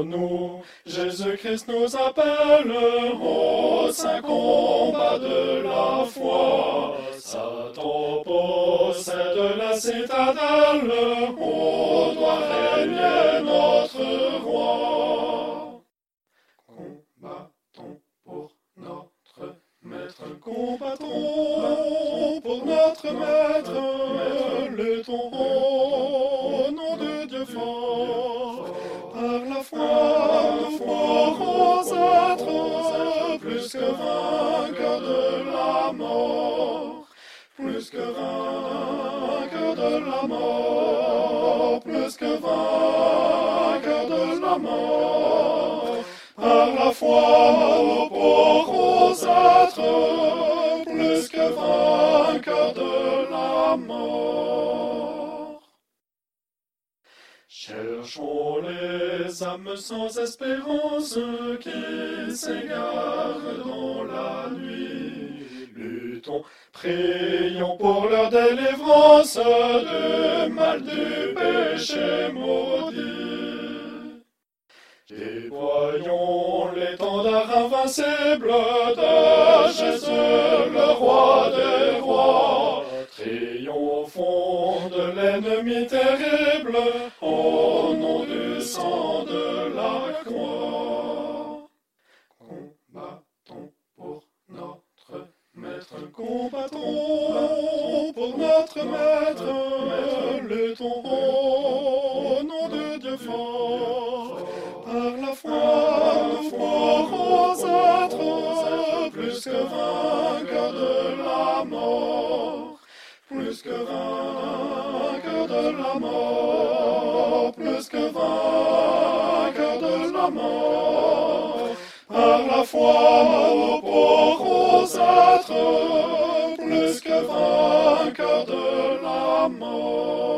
Levons-nous, Jésus-Christ nous appelle au saint combat de la foi. Satan possède la citadelle, où doit régner notre roi. Combattons pour notre maître, combattons pour notre maître, luttons au nom de Dieu fort. Plus que vainqueurs de la mort, plus que vainqueurs de la mort, plus que vainqueurs de la mort. Par la foi, nous pourrons être plus que vainqueurs de la mort. Cherchons les âmes sans espérance qui s'égarent dans la nuit. Luttons, prions pour leur délivrance du mal du péché maudit. Déployons l'étendard invincible de Jésus, le roi des rois. Triomphons de l'ennemi terrible au nom du sang maître, combattons pour notre maître, luttons au nom de Dieu fort. Par la foi, nous pourrons être plus que vainqueurs de la mort, plus que vainqueurs de la mort, plus que vainqueurs de la mort. Par la foi, More.